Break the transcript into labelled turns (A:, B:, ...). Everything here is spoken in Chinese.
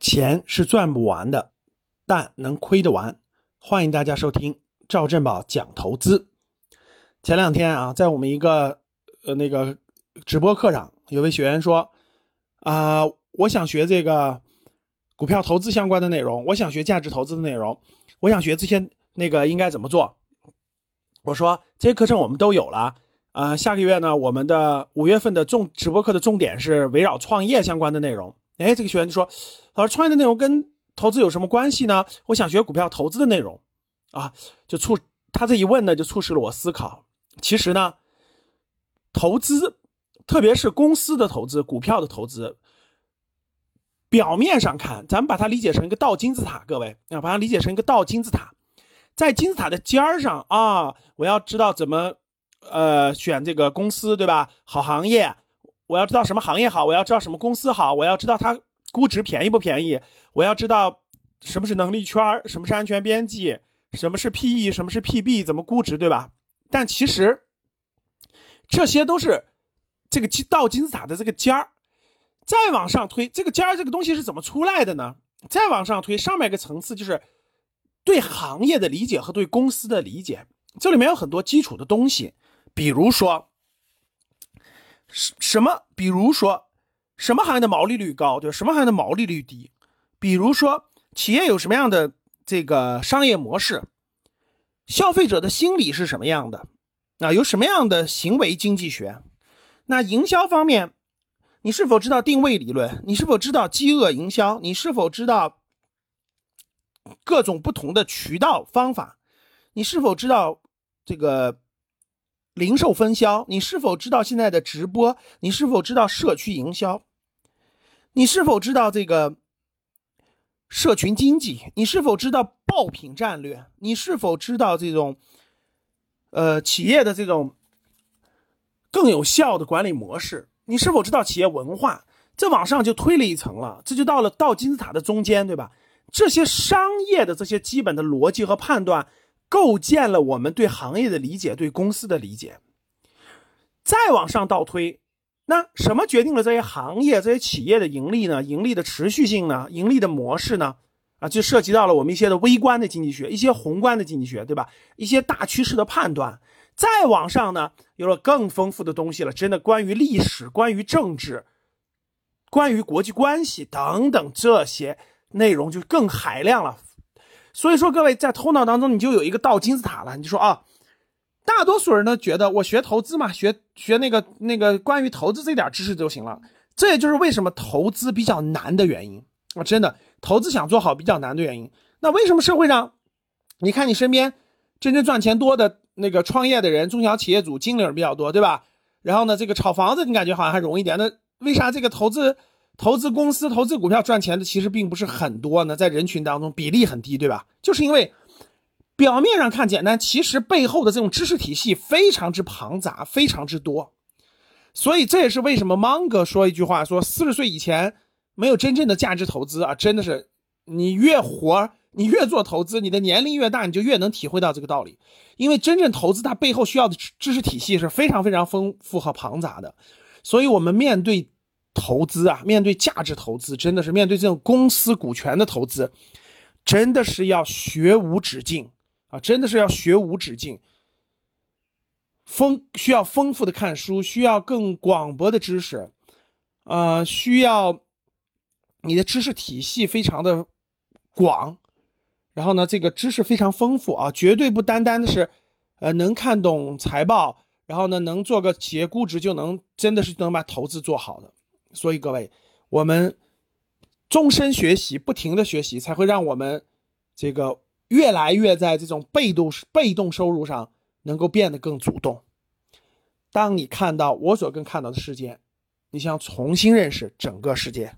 A: 钱是赚不完的，但能亏得完。欢迎大家收听赵振宝讲投资。前两天啊，在我们一个呃那个直播课上，有位学员说啊、我想学这个股票投资相关的内容，我想学价值投资的内容，我想学这些那个应该怎么做？我说这些课程我们都有了。啊、下个月呢，我们的五月份的重直播课的重点是围绕创业相关的内容。哎，这个学员就说：“老师，创业的内容跟投资有什么关系呢？我想学股票投资的内容。”啊，就促他这一问呢，就促使了我思考。其实呢，投资，特别是公司的投资、股票的投资，表面上看，咱们把它理解成一个倒金字塔，各位啊，把它理解成一个倒金字塔，在金字塔的尖儿上啊，我要知道怎么呃选这个公司，对吧？好行业。我要知道什么行业好，我要知道什么公司好，我要知道它估值便宜不便宜，我要知道什么是能力圈，什么是安全边际，什么是 PE，什么是 PB，怎么估值，对吧？但其实这些都是这个金倒金字塔的这个尖儿，再往上推，这个尖儿这个东西是怎么出来的呢？再往上推，上面一个层次就是对行业的理解和对公司的理解，这里面有很多基础的东西，比如说。什什么？比如说，什么行业的毛利率高，对吧？什么行业的毛利率低？比如说，企业有什么样的这个商业模式？消费者的心理是什么样的？啊，有什么样的行为经济学？那营销方面，你是否知道定位理论？你是否知道饥饿营销？你是否知道各种不同的渠道方法？你是否知道这个？零售分销，你是否知道现在的直播？你是否知道社区营销？你是否知道这个社群经济？你是否知道爆品战略？你是否知道这种呃企业的这种更有效的管理模式？你是否知道企业文化？这往上就推了一层了，这就到了倒金字塔的中间，对吧？这些商业的这些基本的逻辑和判断。构建了我们对行业的理解，对公司的理解。再往上倒推，那什么决定了这些行业、这些企业的盈利呢？盈利的持续性呢？盈利的模式呢？啊，就涉及到了我们一些的微观的经济学，一些宏观的经济学，对吧？一些大趋势的判断。再往上呢，有了更丰富的东西了，真的关于历史、关于政治、关于国际关系等等这些内容就更海量了。所以说，各位在头脑当中你就有一个倒金字塔了。你就说啊，大多数人呢觉得我学投资嘛，学学那个那个关于投资这点知识就行了。这也就是为什么投资比较难的原因啊！真的，投资想做好比较难的原因。那为什么社会上，你看你身边真正赚钱多的那个创业的人，中小企业主、经理比较多，对吧？然后呢，这个炒房子你感觉好像还容易点。那为啥这个投资？投资公司、投资股票赚钱的其实并不是很多呢，在人群当中比例很低，对吧？就是因为表面上看简单，其实背后的这种知识体系非常之庞杂，非常之多。所以这也是为什么芒格说一句话：说四十岁以前没有真正的价值投资啊！真的是，你越活，你越做投资，你的年龄越大，你就越能体会到这个道理。因为真正投资它背后需要的知识体系是非常非常丰富和庞杂的。所以我们面对。投资啊，面对价值投资，真的是面对这种公司股权的投资，真的是要学无止境啊！真的是要学无止境，丰需要丰富的看书，需要更广博的知识，呃，需要你的知识体系非常的广，然后呢，这个知识非常丰富啊，绝对不单单的是呃能看懂财报，然后呢能做个企业估值就能真的是能把投资做好的。所以各位，我们终身学习，不停的学习，才会让我们这个越来越在这种被动被动收入上能够变得更主动。当你看到我所更看到的世界，你想重新认识整个世界。